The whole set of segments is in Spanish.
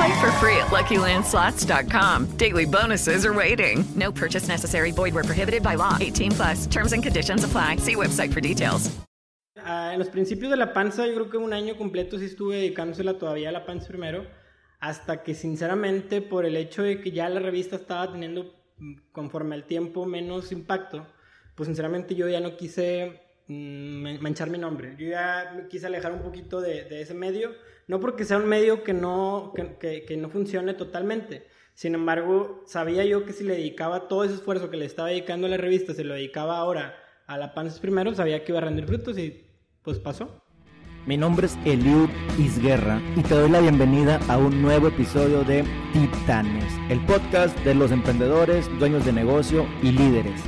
Play for free at LuckyLandSlots.com. Daily bonuses are waiting. No purchase necessary. Void were prohibited by law. 18 plus. Terms and conditions apply. See website for details. Uh, en los principios de la panza, yo creo que un año completo sí estuve dedicándosela todavía a la panza primero, hasta que sinceramente por el hecho de que ya la revista estaba teniendo conforme al tiempo menos impacto, pues sinceramente yo ya no quise mm, manchar mi nombre. Yo ya quise alejar un poquito de, de ese medio, no porque sea un medio que no, que, que, no funcione totalmente. Sin embargo, sabía yo que si le dedicaba todo ese esfuerzo que le estaba dedicando a la revista, se lo dedicaba ahora a la Panzas primero, sabía que iba a rendir frutos y pues pasó. Mi nombre es Eliud Isguerra y te doy la bienvenida a un nuevo episodio de Titanes, el podcast de los emprendedores, dueños de negocio y líderes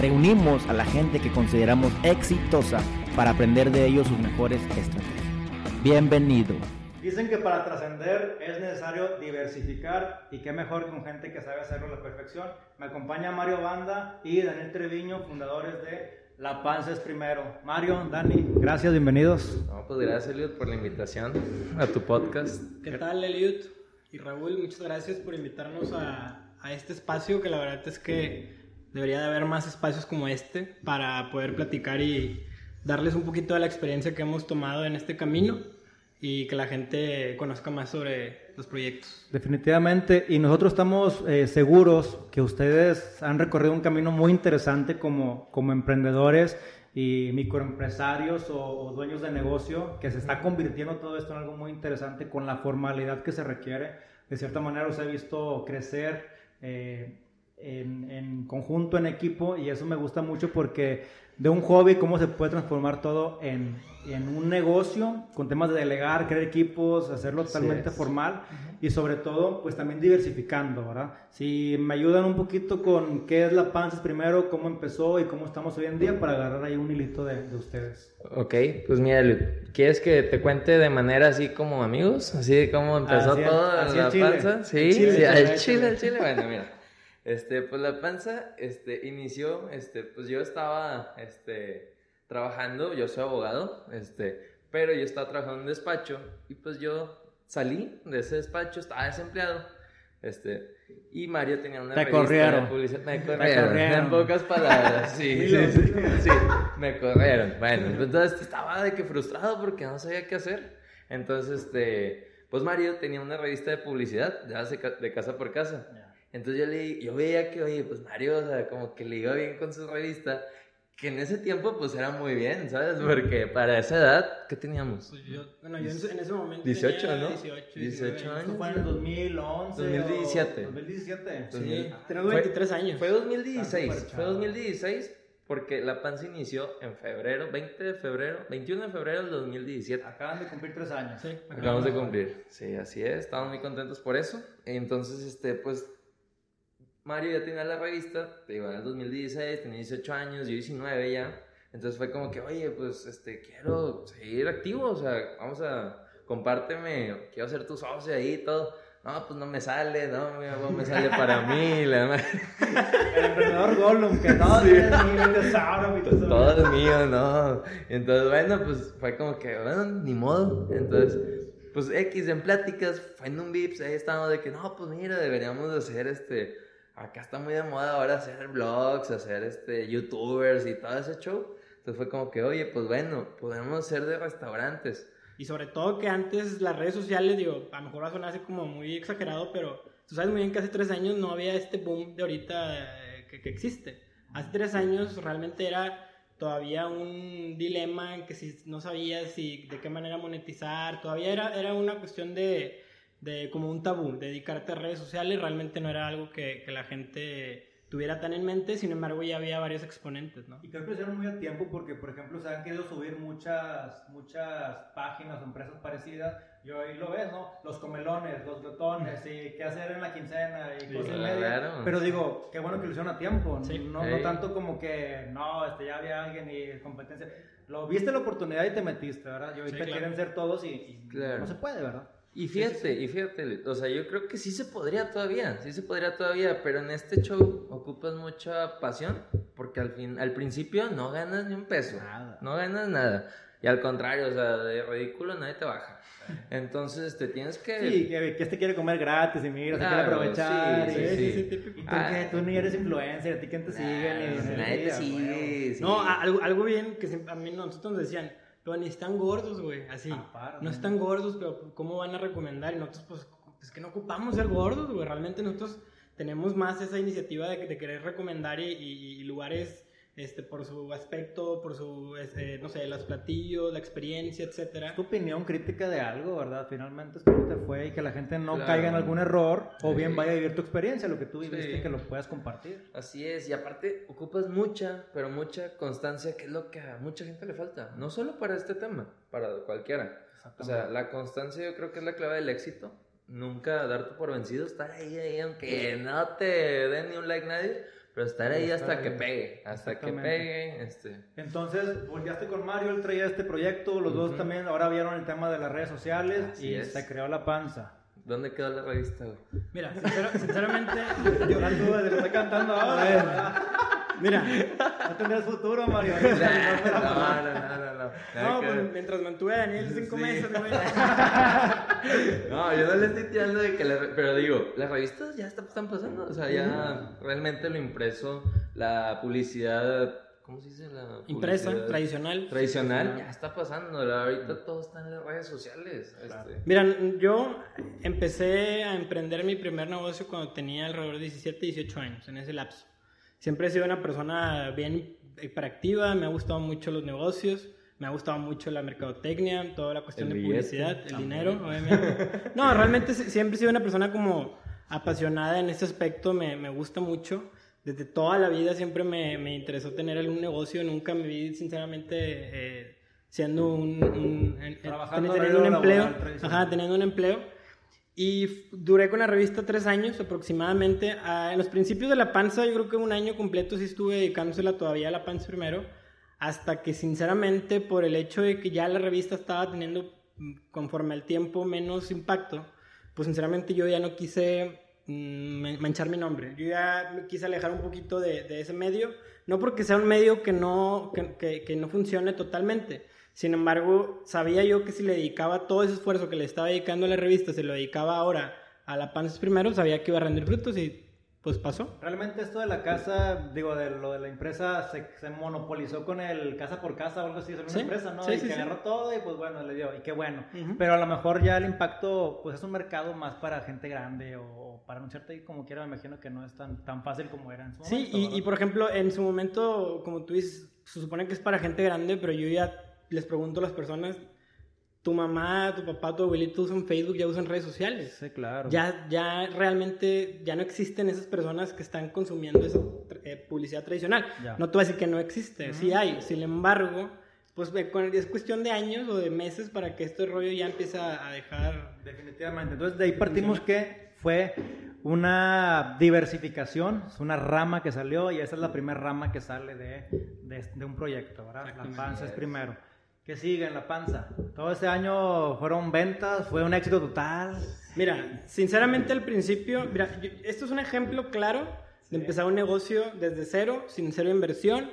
reunimos a la gente que consideramos exitosa para aprender de ellos sus mejores estrategias. Bienvenido. Dicen que para trascender es necesario diversificar y qué mejor con gente que sabe hacerlo a la perfección. Me acompaña Mario Banda y Daniel Treviño, fundadores de La Panza es Primero. Mario, Dani, gracias, bienvenidos. No, pues gracias Eliud por la invitación a tu podcast. ¿Qué tal Eliud? Y Raúl, muchas gracias por invitarnos a, a este espacio que la verdad es que Debería de haber más espacios como este para poder platicar y darles un poquito de la experiencia que hemos tomado en este camino y que la gente conozca más sobre los proyectos. Definitivamente, y nosotros estamos eh, seguros que ustedes han recorrido un camino muy interesante como, como emprendedores y microempresarios o, o, dueños de negocio, que se está convirtiendo todo esto en algo muy interesante con la formalidad que se requiere. De cierta manera os he visto crecer. Eh, en, en, conjunto, en equipo, y eso me gusta mucho porque de un hobby, cómo se puede transformar todo en, en un negocio, con temas de delegar, crear equipos, hacerlo totalmente formal, y sobre todo, pues también diversificando, ¿verdad? Si me ayudan un poquito con qué es la Panzas primero, cómo empezó y cómo estamos hoy en día, para agarrar ahí un hilito de, de ustedes. Ok, pues mira, ¿quieres que te cuente de manera así como amigos? Así como empezó así todo así la Chile. panza. Sí, El Chile, sí, Chile. chile, chile. Bueno, mira. Este, pues la panza, este, inició, este, pues yo estaba, este, trabajando, yo soy abogado, este, pero yo estaba trabajando en un despacho y pues yo salí de ese despacho, estaba desempleado, este, y Mario tenía una Te revista corrieron. de publicidad, me corrieron, corrieron. en pocas palabras, sí, sí, sí, sí, me corrieron, bueno, entonces estaba de que frustrado porque no sabía qué hacer, entonces, este, pues Mario tenía una revista de publicidad, de casa por casa, entonces yo, le, yo veía que, oye, pues Mario, o sea, como que le iba bien con su revista, que en ese tiempo pues era muy bien, ¿sabes? Porque para esa edad, ¿qué teníamos? Pues yo, bueno, yo en ese, en ese momento 18, tenía ¿no? 18, 18 19 años. Esto fue en el 2011. 2017. o 2017. Sí, 2000. tenemos Fue- 23 años. Fue Está 2016, súper fue chavo. 2016 porque la panza inició en febrero, 20 de febrero, 21 de febrero del 2017. Acaban de cumplir tres años. Sí. Acabamos de cumplir. Sí, así es. Estamos muy contentos por eso. Entonces, este, pues, Mario ya tenía la revista, te digo, en el 2016, tenía 18 años, yo 19 ya. Entonces fue como que, oye, pues, este, quiero seguir activo, o sea, vamos a, compárteme, quiero ser tu socio ahí y todo. no, pues no me sale, no, mi amor, me sale para mí, la. El emprendedor Gollum, que no, Sí. es mi tesoro, mi tesoro. Todo es mío, no. Entonces, bueno, pues fue como que, bueno, ni modo. Entonces, pues X en pláticas, fue en un Vips, ahí estábamos de que, no, pues mira, deberíamos de hacer este, acá está muy de moda ahora hacer vlogs, hacer este, youtubers y todo ese show. Entonces fue como que, oye, pues bueno, podemos ser de restaurantes. Y sobre todo que antes las redes sociales, digo, a lo mejor va a sonar así como muy exagerado, pero tú sabes muy bien que hace tres años no había este boom de ahorita eh, que, que existe. Hace tres años realmente era todavía un dilema en que si no sabías si de qué manera monetizar, todavía era, era una cuestión de, de como un tabú, dedicarte a redes sociales, realmente no era algo que, que la gente tuviera tan en mente, sin embargo ya había varios exponentes, ¿no? Y creo que lo hicieron muy a tiempo porque, por ejemplo, se han querido subir muchas, muchas páginas o empresas parecidas. Y hoy lo ves, ¿no? Los comelones, los glotones, y qué hacer en la quincena y Sí, cosas claro. medias. Pero digo, qué bueno que lo hicieron a tiempo. Sí. No, Sí. no tanto como que, no, este, ya había alguien y competencia. Lo viste la oportunidad y te metiste, ¿verdad? Y ahorita Sí, claro. quieren ser todos y, y Claro. no se puede, ¿verdad? Y fíjate, y fíjate, o sea, yo creo que sí se podría todavía, sí se podría todavía, pero en este show ocupas mucha pasión, porque al fin, al principio no ganas ni un peso, Nada. no ganas nada, y al contrario, o sea, de ridículo nadie te baja, entonces te tienes que... Sí, que, que este quiere comer gratis y mira, se quiere Claro, aprovechar. sí, y, sí, sí, y típico. tú, Ah. qué? tú ni eres influencer, a ti quién te. Nah, y- nadie te y- sigue, sí. No, algo, algo bien que a mí nosotros nos decían, ni están gordos, güey, así. Aparte. no están gordos, pero ¿cómo van a recomendar? Y nosotros, pues, es que no ocupamos ser gordos, güey. Realmente nosotros tenemos más esa iniciativa de, de querer recomendar y, y- y lugares este, por su aspecto, por su, este, no sé, los platillos, la experiencia, etcétera. tu opinión crítica de algo, ¿verdad? Finalmente es cómo te fue y que la gente no Claro. caiga en algún error o Sí. bien vaya a vivir tu experiencia, lo que tú viviste, Sí. que lo puedas compartir. Así es, y aparte ocupas mucha, pero mucha constancia, que es lo que a mucha gente le falta. No solo para este tema, para cualquiera. O sea, la constancia yo creo que es la clave del éxito. Nunca darte por vencido, estar ahí, ahí, aunque no te den ni un like nadie, pero estar ahí Estar hasta que pegue, hasta que pegue, este... Entonces, volteaste con Mario, él traía este proyecto, los dos Ujú. también ahora vieron el tema de las redes sociales Así y es. se creó la panza. ¿Dónde quedó la revista, güey? Mira, sinceramente, Yo la duda, se lo estoy cantando ahora. Mira, No tendrás futuro, Mario. no, no, no, no, no. Pues, mientras mantuve a Daniel cinco Sí. meses, güey. No, yo no le estoy tirando de que la, pero digo, las revistas ya está- están pasando, o sea, ya realmente lo impreso, la publicidad, ¿cómo se dice? La Impresa, tradicional. Tradicional, ya está pasando, ahorita todo está en las redes sociales. este. Mira, yo empecé a emprender mi primer negocio cuando tenía alrededor de 17, 18 años, en ese lapso. Siempre he sido una persona bien hiperactiva, me ha gustado mucho los negocios, me ha gustado mucho la mercadotecnia, toda la cuestión El de billete, publicidad, el dinero, obviamente. No, realmente si- siempre he sido una persona como apasionada en ese aspecto, me, me gusta mucho. Desde toda la vida siempre me, me interesó tener algún negocio, nunca me vi sinceramente eh, siendo un... un- en- en- Trabajando teniendo un empleo. Ajá, teniendo un empleo. Y duré con la revista tres años aproximadamente. Ah, en los principios de la panza, yo creo que un año completo sí estuve dedicándosela todavía a la panza primero. Hasta que sinceramente por el hecho de que ya la revista estaba teniendo mm, conforme al tiempo menos impacto, pues sinceramente yo ya no quise mm, man- manchar mi nombre. Yo ya me quise alejar un poquito de, de ese medio. No porque sea un medio que no, que, que- que no funcione totalmente. Sin embargo, sabía yo que si le dedicaba todo ese esfuerzo que le estaba dedicando a la revista, se lo dedicaba ahora a la Panzas primero, sabía que iba a rendir frutos y pues pasó. Realmente esto de la casa, digo, de lo de la empresa se, se monopolizó con el casa por casa o algo así, es una Sí, empresa, ¿no? sí, y sí, que sí. agarró todo y pues bueno, le dio, y qué bueno. Pero a lo mejor ya el impacto, pues es un mercado más para gente grande o, o para anunciarte y como quiera, me imagino que no es tan, tan fácil como era en su Sí, momento. y, ¿verdad? y por ejemplo, en su momento, como tú dices, se supone que es para gente grande, pero yo ya les pregunto a las personas, tu mamá, tu papá, tu abuelito usan Facebook, ya usan redes sociales. Sí, claro. Ya, ya realmente ya no existen esas personas que están consumiendo esa eh, publicidad tradicional. Ya. No te voy a decir que no existe, sí hay. Sin embargo, pues es cuestión de años o de meses para que este rollo ya empiece a dejar... Definitivamente. Entonces de ahí partimos que fue una diversificación, es una rama que salió y esa es la primera rama que sale de, de, de un proyecto, ¿verdad? La panza es primero. ¿Qué sigue en la panza? Todo este año fueron ventas, fue un éxito total. Mira, sinceramente al principio, mira, yo- esto es un ejemplo claro de empezar un negocio desde cero, sin cero inversión.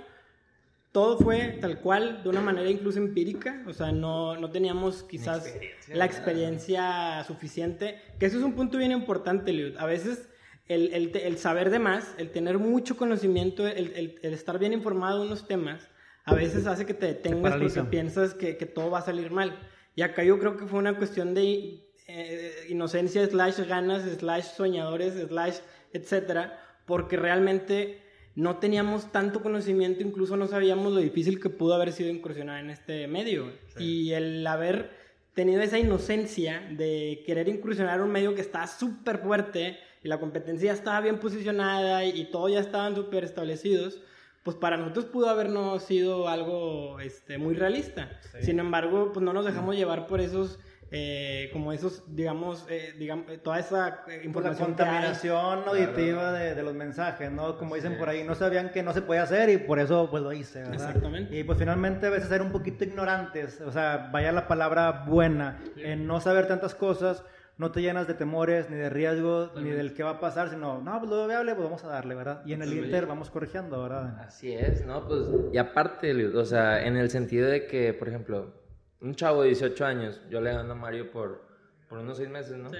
Todo fue tal cual, de una manera incluso empírica, o sea, no, no teníamos quizás la experiencia suficiente, que eso es un punto bien importante, Liud. A veces el, el saber de más, el tener mucho conocimiento, el, el- el estar bien informado de unos temas, a veces hace que te detengas porque piensas que, que todo va a salir mal. Y acá yo creo que fue una cuestión de eh, inocencia, slash ganas, slash soñadores, slash etcétera, porque realmente no teníamos tanto conocimiento, incluso no sabíamos lo difícil que pudo haber sido incursionar en este medio. Y el haber tenido esa inocencia de querer incursionar en un medio que estaba súper fuerte y la competencia estaba bien posicionada y, y todo ya estaban súper establecidos, pues para nosotros pudo habernos sido algo este, muy realista. Sin embargo, pues no nos dejamos llevar por esos, eh, como esos, digamos, eh, digamos eh, toda esa eh, Por la información que hay. contaminación auditiva de, de los mensajes, ¿no? Como dicen por ahí, no sabían que no se podía hacer y por eso pues lo hice, ¿verdad? Exactamente. Y pues finalmente a veces ser un poquito ignorantes, o sea, vaya la palabra buena, en no saber tantas cosas, no te llenas de temores, ni de riesgos, ni del qué va a pasar, sino, no, pues lo viable, pues vamos a darle, ¿verdad? Y en el Inter vamos corrigiendo, ¿verdad? Así es, ¿no? Pues, y aparte, o sea, en el sentido de que, por ejemplo, un chavo de 18 años, yo le gano a Mario por, por unos 6 meses, ¿no? Sí.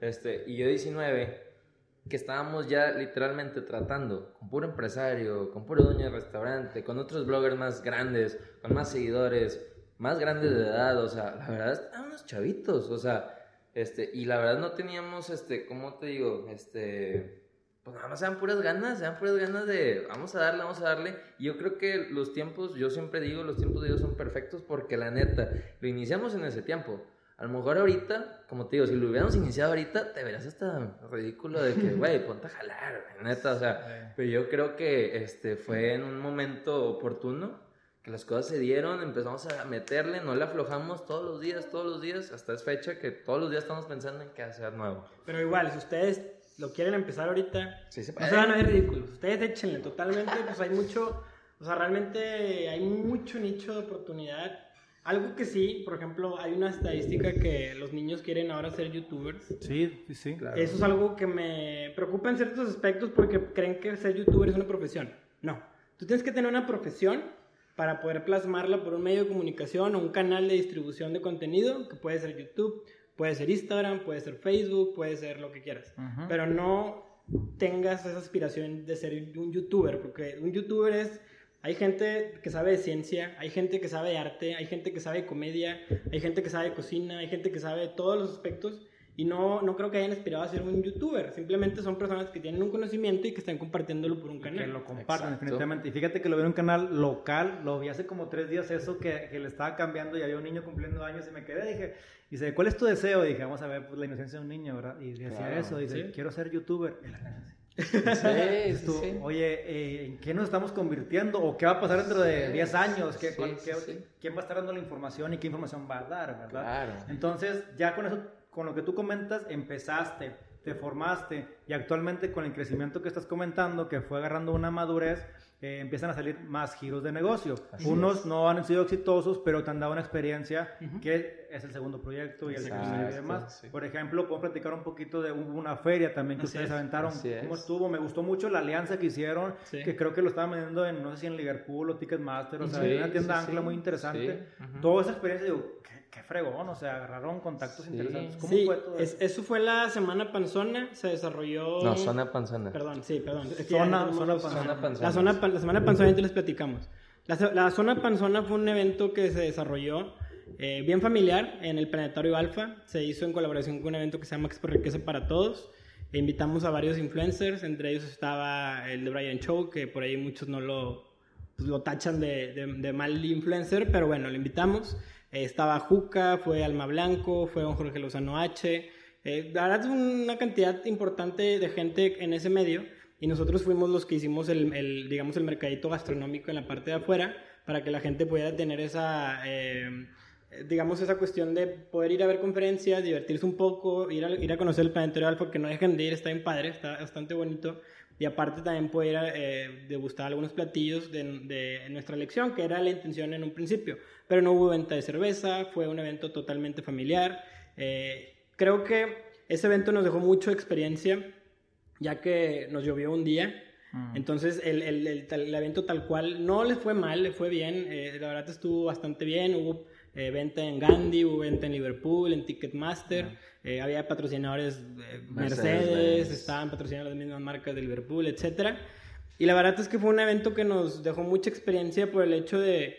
Este, y yo 19, que estábamos ya literalmente tratando con puro empresario, con puro dueño de restaurante, con otros bloggers más grandes, con más seguidores, más grandes de edad, o sea, la verdad, estaban unos chavitos, o sea, este, y la verdad no teníamos, este, ¿cómo te digo? Este, pues nada más sean puras ganas, sean puras ganas de vamos a darle, vamos a darle. Y yo creo que los tiempos, yo siempre digo, los tiempos de Dios son perfectos porque la neta, lo iniciamos en ese tiempo. A lo mejor ahorita, como te digo, si lo hubiéramos iniciado ahorita, te verías hasta ridículo de que, güey, ponte a jalar, neta, o sea, pero yo creo que este fue en un momento oportuno que las cosas se dieron, empezamos a meterle, no le aflojamos todos los días, todos los días, hasta es fecha que todos los días estamos pensando en qué hacer nuevo. Pero igual, si ustedes lo quieren empezar ahorita, Sí se no puede. se van a ver ridículos. Ustedes échenle totalmente, pues hay mucho, o sea, realmente hay mucho nicho de oportunidad. Algo que sí, por ejemplo, hay una estadística que los niños quieren ahora ser youtubers. Sí, sí, sí. Eso es algo que me preocupa en ciertos aspectos porque creen que ser youtuber es una profesión. No, tú tienes que tener una profesión para poder plasmarla por un medio de comunicación o un canal de distribución de contenido, que puede ser YouTube, puede ser Instagram, puede ser Facebook, puede ser lo que quieras. Pero no tengas esa aspiración de ser un youtuber, porque un youtuber es... Hay gente que sabe de ciencia, hay gente que sabe de arte, hay gente que sabe de comedia, hay gente que sabe de cocina, hay gente que sabe de todos los aspectos y no, no creo que hayan aspirado a ser un youtuber. Simplemente son personas que tienen un conocimiento y que están compartiéndolo por un Que canal. lo compartan Exacto. definitivamente. Y fíjate que lo vi en un canal local, lo vi hace como tres días eso que, que le estaba cambiando y había un niño cumpliendo años y me quedé, dije, dice, ¿cuál es tu deseo? dije, vamos a ver pues, la inocencia de un niño, ¿verdad? Y decía Claro, eso, dice, sí. quiero ser youtuber. Y sí. Sí, tú, sí. Oye, eh, ¿en qué nos estamos convirtiendo? ¿O qué va a pasar dentro de 10 años? ¿Qué, Sí, cuál- qué- sí. ¿Quién va a estar dando la información y qué información va a dar? ¿verdad? Claro. Entonces, ya con eso, con lo que tú comentas, empezaste, te formaste y actualmente con el crecimiento que estás comentando, que fue agarrando una madurez, eh, empiezan a salir más giros de negocio. Unos no han sido exitosos, pero te han dado una experiencia que es el segundo proyecto y el tercero y demás. sí. Por ejemplo, puedo platicar un poquito de una feria también que Así ustedes es. aventaron. Así es. ¿Cómo estuvo? Me gustó mucho la alianza que hicieron, Sí. que creo que lo estaban vendiendo en, no sé si en Liverpool o Ticketmaster, o sea, Sí, en una tienda ancla muy interesante. Sí, ujú. Toda esa experiencia, digo, qué, qué fregón, o sea, agarraron contactos Sí. interesantes. ¿Cómo Sí, fue todo es- eso? eso fue la semana panzona, se desarrolló... No, zona panzana. Perdón, sí, perdón. Es que Zona- zona panzona. Zona panzana. La, zona, la semana panzona ya te les platicamos. La, la zona panzona fue un evento que se desarrolló eh, bien familiar en el Planetario Alfa. Se hizo en colaboración con un evento que se llama Expo Riqueza para Todos. E invitamos a varios influencers, entre ellos estaba el de Brian Show, que por ahí muchos no lo, pues, lo tachan de, de- de mal influencer, pero bueno, lo invitamos. Estaba Juca, fue Alma Blanco, fue don Jorge Lozano H. Eh, es una cantidad importante de gente en ese medio y nosotros fuimos los que hicimos el, el, digamos, el mercadito gastronómico en la parte de afuera para que la gente pudiera tener esa, eh, digamos, esa cuestión de poder ir a ver conferencias, divertirse un poco, ir a, ir a conocer el planetario alfa, que no dejen de ir, está bien padre, está bastante bonito, y aparte también poder eh, degustar algunos platillos de, de, nuestra elección, que era la intención en un principio. Pero no hubo venta de cerveza, fue un evento totalmente familiar. Eh, creo que ese evento nos dejó mucha experiencia, ya que nos llovió un día. Mm. Entonces el, el, el, evento tal cual no le fue mal, le fue bien, eh, la verdad estuvo bastante bien, hubo eh, venta en Gandhi, hubo venta en Liverpool, en Ticketmaster, eh, había patrocinadores Mercedes, estaban patrocinando las mismas marcas de Liverpool, etc. Y la verdad es que fue un evento que nos dejó mucha experiencia por el hecho de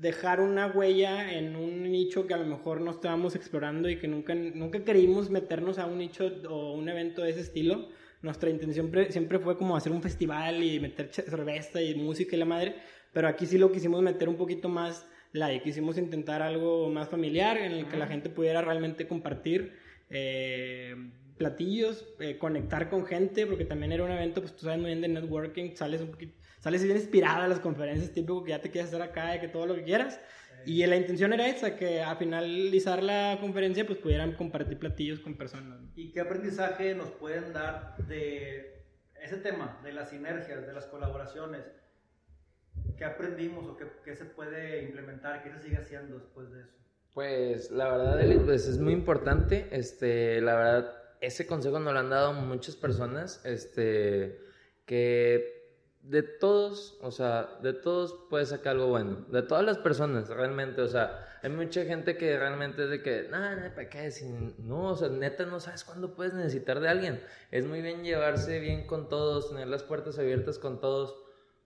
dejar una huella en un nicho que a lo mejor no estábamos explorando y que nunca, nunca queríamos meternos a un nicho o un evento de ese estilo. Nuestra intención siempre fue como hacer un festival y meter cerveza y música y la madre, pero aquí sí lo quisimos meter un poquito más light, quisimos intentar algo más familiar en el que la gente pudiera realmente compartir eh, platillos, eh, conectar con gente, porque también era un evento, pues tú sabes muy bien de networking, sales un poquito sales bien inspirada a las conferencias, típico que ya te quieres hacer acá y que todo lo que quieras. Y la intención era esa, que a finalizar la conferencia pues pudieran compartir platillos con personas. ¿Y qué aprendizaje nos pueden dar de ese tema, de las sinergias, de las colaboraciones? ¿Qué aprendimos o qué, qué se puede implementar? ¿Qué se sigue haciendo después de eso? Pues la verdad, pues es muy importante. Este, la verdad, ese consejo nos lo han dado muchas personas. Este, que de todos, o sea, de todos puedes sacar algo bueno. De todas las personas, realmente, o sea, hay mucha gente que realmente es de que, nada, nah, ¿para qué? no, o sea, neta, no sabes cuándo puedes necesitar de alguien. Es muy bien llevarse bien con todos, tener las puertas abiertas con todos,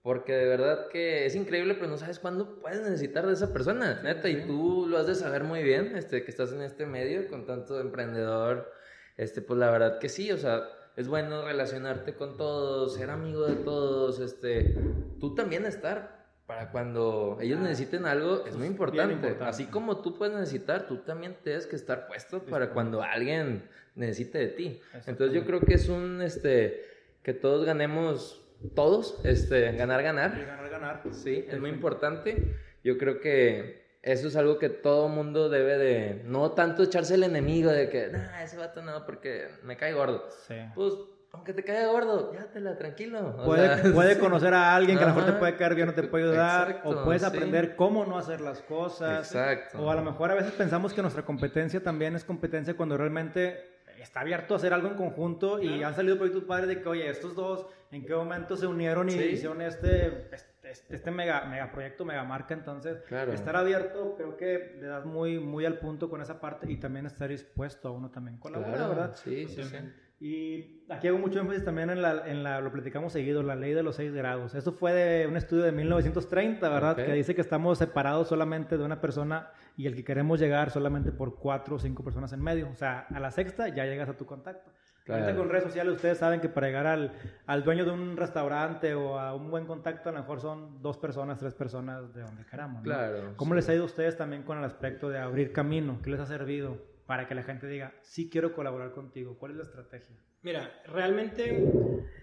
porque de verdad que es increíble, pero no sabes cuándo puedes necesitar de esa persona, neta, y tú lo has de saber muy bien, este, que estás en este medio con tanto emprendedor, este, pues la verdad que sí, o sea, es bueno relacionarte con todos, ser amigo de todos, este, tú también estar para cuando ellos necesiten algo es muy importante. Así como tú puedes necesitar, tú también tienes que estar puesto para cuando alguien necesite de ti. Entonces yo creo que es un, este, que todos ganemos, todos, este, ganar, ganar. ganar, ganar. Sí, es muy importante. Yo creo que eso es algo que todo mundo debe de, no tanto echarse el enemigo de que, nah, ese vato no, porque me cae gordo. Sí. Pues, aunque te caiga gordo, la tranquilo. puede, puede conocer a alguien que a lo mejor te puede caer bien o te puede ayudar, o puedes aprender cómo no hacer las cosas. Exacto. O a lo mejor a veces pensamos que nuestra competencia también es competencia cuando realmente está abierto a hacer algo en conjunto y han salido proyectos padres de que, oye, estos dos, ¿en qué momento se unieron y hicieron este, este, este, mega, mega proyecto, mega marca? Entonces, estar abierto creo que le das muy, muy al punto con esa parte y también estar dispuesto a uno también colaborar, ¿verdad? Sí, sí, sí. Y aquí hago mucho énfasis también en la, en la, lo platicamos seguido, la ley de los seis grados. Eso fue de un estudio de 1930, ¿verdad? Que dice que estamos separados solamente de una persona y el que queremos llegar solamente por cuatro o cinco personas en medio. O sea, a la sexta ya llegas a tu contacto. Claro. con redes sociales ustedes saben que para llegar al, al, dueño de un restaurante o a un buen contacto a lo mejor son dos personas, tres personas de donde queramos. Claro. ¿Cómo les ha ido a ustedes también con el aspecto de abrir camino? ¿Qué les ha servido para que la gente diga, sí quiero colaborar contigo? ¿Cuál es la estrategia? Mira, realmente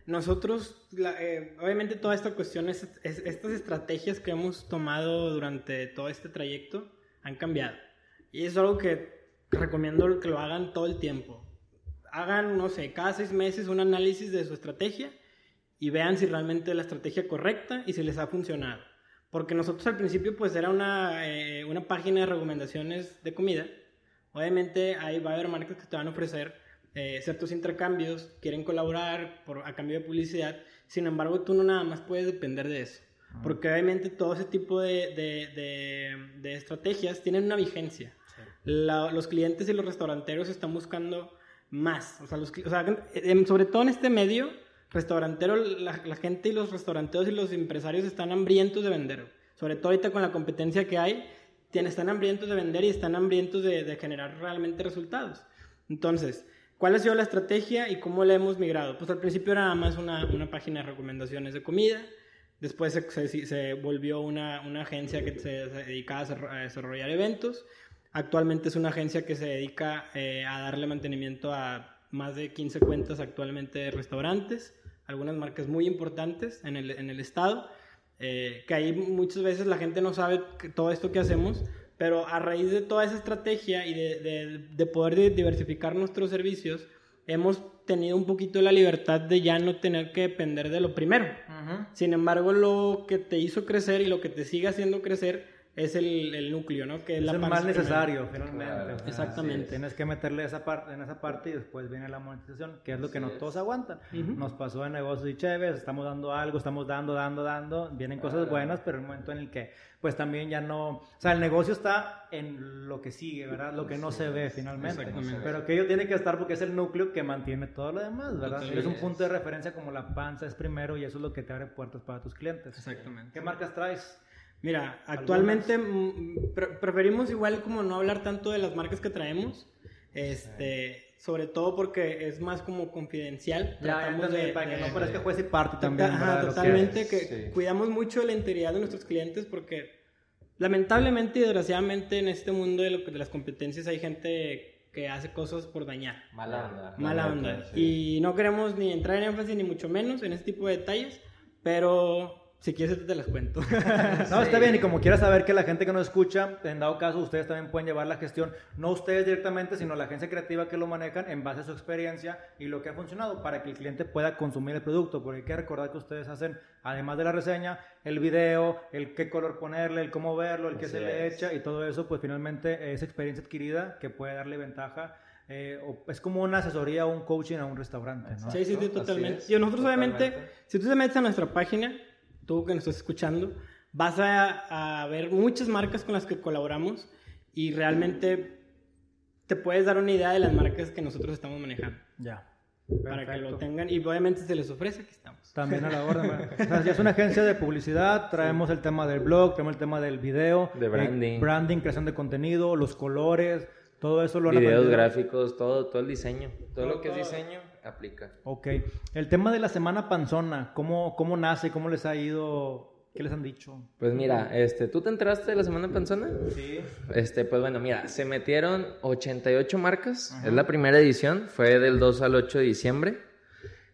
nosotros, eh, obviamente toda esta cuestión, estas estrategias que hemos tomado durante todo este trayecto han cambiado. Y es algo que recomiendo que lo hagan todo el tiempo. Hagan, no sé, cada seis meses un análisis de su estrategia y vean si realmente es la estrategia correcta y si les ha funcionado. Porque nosotros al principio pues era una, eh, una página de recomendaciones de comida. Obviamente ahí va a haber marcas que te van a ofrecer eh, ciertos intercambios, quieren colaborar por, a cambio de publicidad, sin embargo tú no nada más puedes depender de eso, porque obviamente todo ese tipo de, de, de, estrategias tienen una vigencia. los clientes y los restauranteros están buscando más, o sea, los, o sea sobre todo en este medio restaurantero, la, la, gente y los restauranteros y los empresarios están hambrientos de vender, sobre todo ahorita con la competencia que hay, están hambrientos de vender y están hambrientos de, de generar realmente resultados. Entonces, ¿Cuál ha sido la estrategia y cómo la hemos migrado? Pues al principio era nada más una, una página de recomendaciones de comida, después se, se, volvió una, una, agencia que se, dedicaba a desarrollar eventos, actualmente es una agencia que se dedica eh, a darle mantenimiento a más de 15 cuentas actualmente de restaurantes, algunas marcas muy importantes en el, en el estado, eh, que ahí muchas veces la gente no sabe todo esto que hacemos, pero a raíz de toda esa estrategia y de, de, poder diversificar nuestros servicios, hemos tenido un poquito la libertad de ya no tener que depender de lo primero. Sin embargo, lo que te hizo crecer y lo que te sigue haciendo crecer es el, el núcleo, ¿no? Que es, Es la el más necesario, finalmente. Claro. Exactamente. Tienes que meterle esa parte, en esa parte y después viene la monetización, que es lo que no todos aguantan. Nos pasó en negocios y chéves, estamos dando algo, estamos dando, dando, dando, vienen cosas buenas, pero en el momento en el que, pues también ya no, o sea, el negocio está en lo que sigue, ¿verdad? Lo que no se ve finalmente. Exactamente. Pero que ello tiene que estar porque es el núcleo que mantiene todo lo demás, ¿verdad? Es un punto de referencia como la panza es primero y eso es lo que te abre puertas para tus clientes. Exactamente. ¿Qué marcas traes? Mira, actualmente mm, pre- preferimos igual como no hablar tanto de las marcas que traemos, este, sobre todo porque es más como confidencial. Ya, Tratamos entendí, de- para que no parezca juez y parte también. Ajá, totalmente, que, sí. cuidamos mucho la integridad de nuestros clientes porque lamentablemente y desgraciadamente en este mundo de, lo que- de las competencias hay gente que hace cosas por dañar. Mala onda. Mala La onda. sí. Y no queremos ni entrar en énfasis ni mucho menos en este tipo de detalles, pero si quieres te las cuento. No, está bien, y como quieras saber que la gente que nos escucha, en dado caso, ustedes también pueden llevar la gestión, no ustedes directamente, sino la agencia creativa que lo manejan en base a su experiencia y lo que ha funcionado para que el cliente pueda consumir el producto. Porque hay que recordar que ustedes hacen, además de la reseña, el video, el qué color ponerle, el cómo verlo, el qué Así se le echa y todo eso, pues finalmente es experiencia adquirida que puede darle ventaja. eh, o es como una asesoría o un coaching a un restaurante, ¿no? Sí, sí, sí, totalmente. es, Y nosotros obviamente, si tú te metes a nuestra página, tú que nos estás escuchando, vas a, a ver muchas marcas con las que colaboramos y realmente te puedes dar una idea de las marcas que nosotros estamos manejando. Ya. Para que lo Perfecto. tengan y obviamente se les ofrece, aquí estamos. También a la orden. O sea, ya es una agencia de publicidad, traemos el tema del blog, tenemos el tema del video, De eh, branding. branding, creación de contenido, los colores, todo eso lo Videos gráficos, todo, todo el diseño. Todo lo que es diseño aplica. Ok. El tema de la semana panzona, ¿cómo, cómo nace? ¿Cómo les ha ido? ¿Qué les han dicho? Pues mira, este, ¿tú te enteraste de la semana panzona? Sí. Este, pues bueno, mira, se metieron 88 marcas. Es la primera edición, fue del 2 al 8 de diciembre.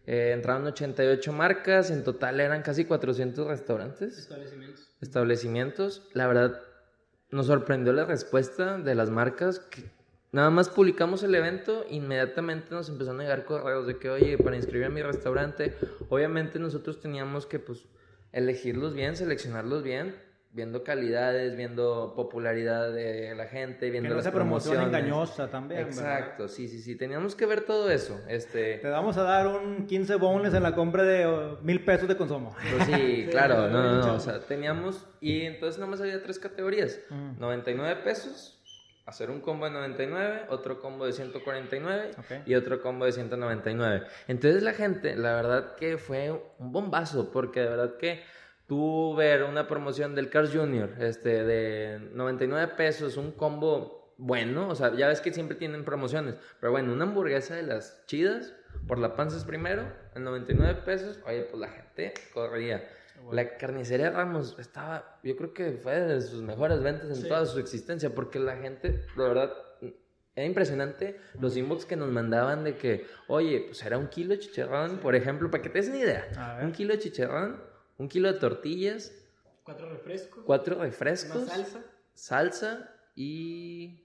Eh, entraron 88 marcas, en total eran casi 400 restaurantes, Establecimientos. establecimientos. La verdad, nos sorprendió la respuesta de las marcas. que nada más publicamos el evento, inmediatamente nos empezaron a llegar correos de que, oye, para inscribir a mi restaurante, obviamente nosotros teníamos que, pues, elegirlos bien, seleccionarlos bien, viendo calidades, viendo popularidad de la gente, Que viendo no las promoción engañosa también. ¿verdad? Exacto, sí, sí, sí, teníamos que ver todo eso. Este, Te vamos a dar un 15 bonus en la compra de oh, mil pesos de consumo. Pues sí, claro, no, no, no, o sea, teníamos, y entonces nada más había tres categorías, Mm. 99 pesos, hacer un combo de 99, otro combo de 149 Ok. y otro combo de 199. Entonces la gente, la verdad que fue un bombazo, porque de verdad que tú ver una promoción del Cars Junior, este, de 99 pesos, un combo bueno, o sea, ya ves que siempre tienen promociones, pero bueno, una hamburguesa de las chidas, por la panza es primero, en 99 pesos, oye, pues la gente corría. La carnicería Ramos estaba, yo creo que fue de sus mejores ventas en toda su existencia, porque la gente, de verdad, era impresionante los inbox que nos mandaban de que, oye, pues era un kilo de chicharrón, por ejemplo, para que te des una idea, un kilo de chicharrón, un kilo de tortillas, Cuatro refrescos. cuatro Una refrescos, salsa. salsa y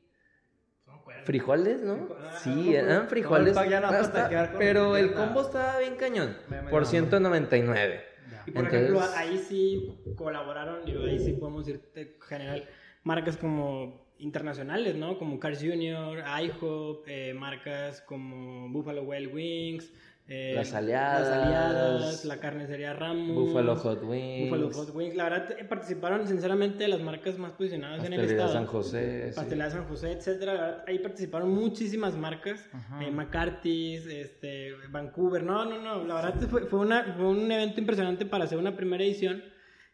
No frijoles, ¿no? Ah, Sí, eran frijoles. ya no Ah, está- pero el combo estaba bien cañón, Me- me por da 199. Y por Entonces- ejemplo, ahí sí colaboraron, digo, ahí sí podemos ir en general, marcas como internacionales, ¿no? Como Cars Jr., IHOP, eh, marcas como Buffalo Wild Wings, eh, Las Aliadas. Las Aliadas, la carnicería Ramos. Buffalo Hot Wings. Buffalo Hot Wings. La verdad, eh, participaron sinceramente las marcas más posicionadas en el Pastelería estado. San José. sí. Pastelería San José, etcétera. La verdad, ahí participaron muchísimas marcas. Eh, McCarthy's, este, Vancouver. No, no, no. La verdad fue, fue, una, fue un evento impresionante para hacer una primera edición.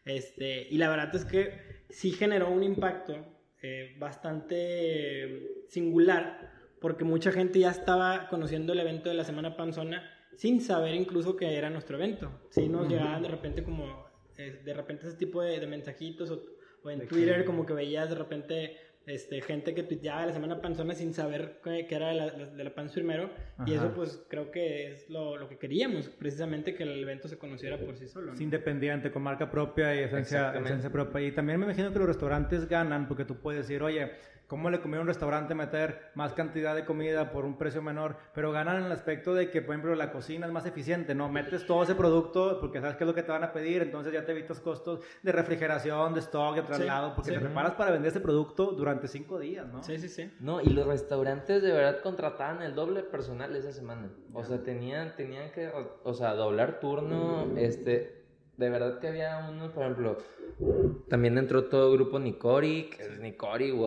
Este, y la verdad es que sí generó un impacto eh, bastante singular. Porque mucha gente ya estaba conociendo el evento de la Semana Panzona sin saber incluso que era nuestro evento. Sí nos llegaban de repente como, eh, de repente ese tipo de, de mensajitos o, o en Twitter como que veías de repente este, gente que tuiteaba la semana panzona sin saber que, que era de la, de la panza primero y Ajá. eso pues creo que es lo, lo que queríamos, precisamente que el evento se conociera por sí solo. ¿no? Es independiente, con marca propia y esencia, esencia propia. Y también me imagino que los restaurantes ganan porque tú puedes decir, oye, cómo le conviene a un restaurante meter más cantidad de comida por un precio menor, pero ganan en el aspecto de que, por ejemplo, la cocina es más eficiente, ¿no? Metes todo ese producto porque sabes qué es lo que te van a pedir, entonces ya te evitas costos de refrigeración, de stock, de traslado, porque sí. te preparas para vender ese producto durante cinco días, ¿no? Sí, sí, sí. No, y los restaurantes de verdad contrataban el doble de personal esa semana. O sea, tenían, tenían que, o, o sea, doblar turno, este, de verdad que había unos, por ejemplo, también entró todo el grupo Nicori, que es Nicori, güey.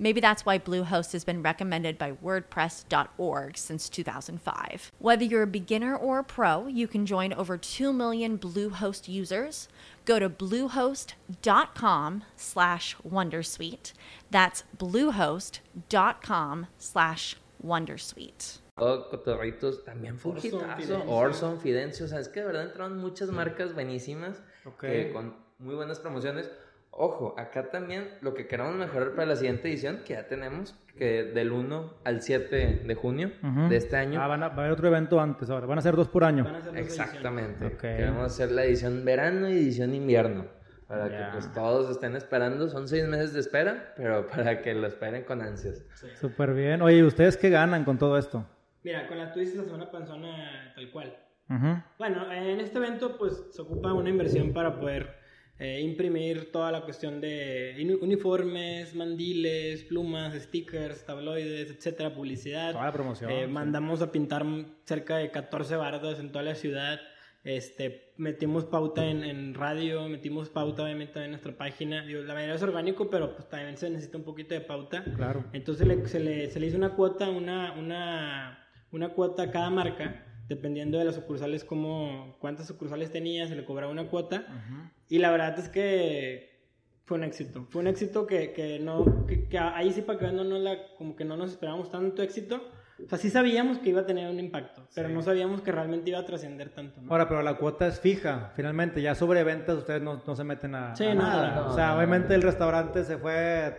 Maybe that's why Bluehost has been recommended by WordPress.org since 2005. Whether you're a beginner or a pro, you can join over 2 million Bluehost users. Go to bluehost.com slash Wondersuite. That's bluehost.com slash Wondersuite. Todo cotorritos, también fue un Orson, hitazo. Fidencio. Orson, Fidencio, o sea, es que de verdad entraron muchas marcas buenísimas Ok. que con muy buenas promociones. Ojo, acá también lo que queremos mejorar para la siguiente edición, que ya tenemos, que del 1 al 7 de junio de este año. Ah, van a, va a haber otro evento antes ahora, van a ser dos por año. Van a ser dos Exactamente. Ok. Queremos hacer la edición verano y edición invierno. Para que pues todos estén esperando. Son seis meses de espera, pero para que lo esperen con ansias. Súper bien. Oye, ¿y ustedes qué ganan con todo esto? Mira, con la Twist la semana panzona tal cual. Bueno, en este evento pues se ocupa una inversión para poder eh, imprimir toda la cuestión de uni- uniformes, mandiles, plumas, stickers, tabloides, etcétera, publicidad. Toda la promoción, Eh, sí. mandamos a pintar cerca de 14 bardas en toda la ciudad. Este, metimos pauta en, en radio, metimos pauta obviamente en nuestra página. Digo, la mayoría es orgánico, pero pues también se necesita un poquito de pauta. Claro. Entonces le- se, le, se le hizo una cuota, una, una, una cuota a cada marca, dependiendo de las sucursales, como, cuántas sucursales tenía, se le cobraba una cuota. Y la verdad es que fue un éxito. Fue un éxito que, que no, que, que ahí sí para que no, no la, como que no nos esperábamos tanto éxito. O sea, sí sabíamos que iba a tener un impacto, pero no sabíamos que realmente iba a trascender tanto. ¿no? Ahora, pero la cuota es fija, finalmente. Ya sobre ventas ustedes no, no se meten a, Sí, a nada. no, o sea, no. obviamente el restaurante se fue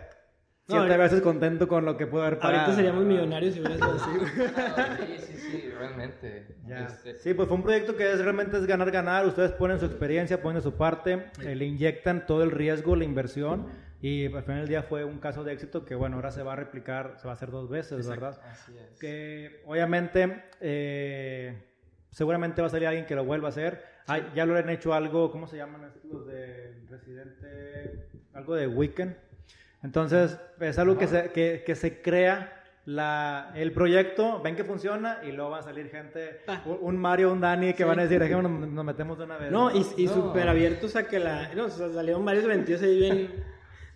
siete veces contento con lo que pudo haber pagado. Ahorita seríamos millonarios si hubiera sido así. sí, sí, sí, realmente. Ya. Este, Sí, pues fue un proyecto que es, realmente es ganar, ganar. Ustedes ponen su experiencia, ponen su parte, eh, le inyectan todo el riesgo, la inversión. Y al final del día fue un caso de éxito que, bueno, ahora se va a replicar, se va a hacer dos veces, ¿verdad? Así es. Que obviamente, eh, seguramente va a salir alguien que lo vuelva a hacer. Ah, ya lo han hecho algo, ¿cómo se llaman estos los de Residente? Algo de Weekend. Entonces, es algo que se, que, que se crea la, el proyecto, ven que funciona y luego va a salir gente, Ah. un, Mario, un Dani, que Sí. van a decir, "Dejémonos, nos, nos metemos de una vez. No, y, y No. súper abiertos a que la. No, o sea, salieron varios ventillos ahí bien.